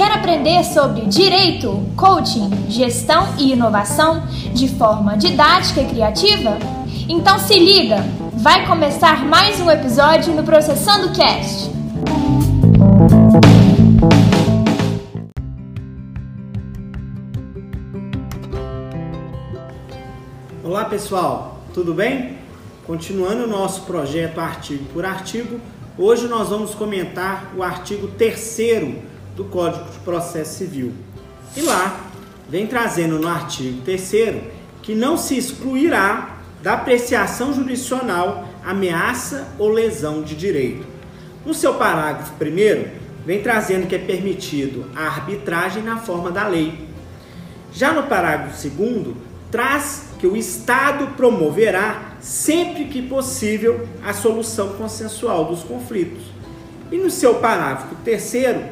aprender sobre direito, coaching, gestão e inovação de forma didática e criativa? Então se liga, vai começar mais um episódio no Processando Cast. Olá pessoal, tudo bem? Continuando o nosso projeto artigo por artigo, hoje nós vamos comentar o artigo 3 do Código de Processo Civil. E lá vem trazendo no artigo 3 que não se excluirá da apreciação jurisdicional ameaça ou lesão de direito. No seu parágrafo 1, vem trazendo que é permitido a arbitragem na forma da lei. Já no parágrafo 2, traz que o Estado promoverá, sempre que possível, a solução consensual dos conflitos. E no seu parágrafo terceiro,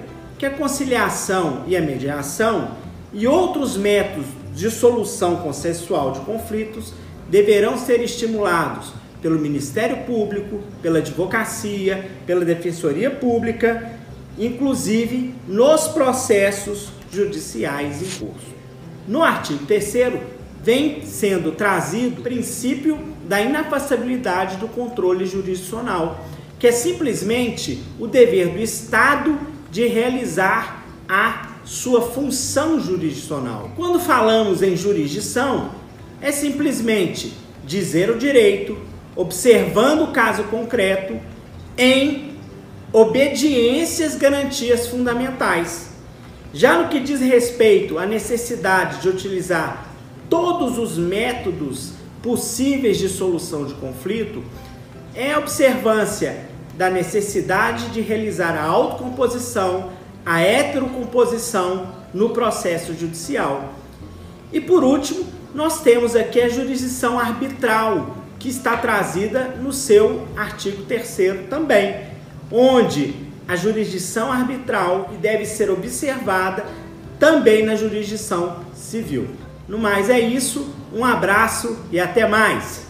que a conciliação e a mediação e outros métodos de solução consensual de conflitos deverão ser estimulados pelo Ministério Público, pela Advocacia, pela Defensoria Pública, inclusive nos processos judiciais em curso. No artigo 3 vem sendo trazido o princípio da inafastabilidade do controle jurisdicional, que é simplesmente o dever do Estado de realizar a sua função jurisdicional. Quando falamos em jurisdição, é simplesmente dizer o direito, observando o caso concreto, em obediências garantias fundamentais. Já no que diz respeito à necessidade de utilizar todos os métodos possíveis de solução de conflito, é observância da necessidade de realizar a autocomposição, a heterocomposição no processo judicial. E por último, nós temos aqui a jurisdição arbitral, que está trazida no seu artigo 3 também, onde a jurisdição arbitral deve ser observada também na jurisdição civil. No mais é isso, um abraço e até mais!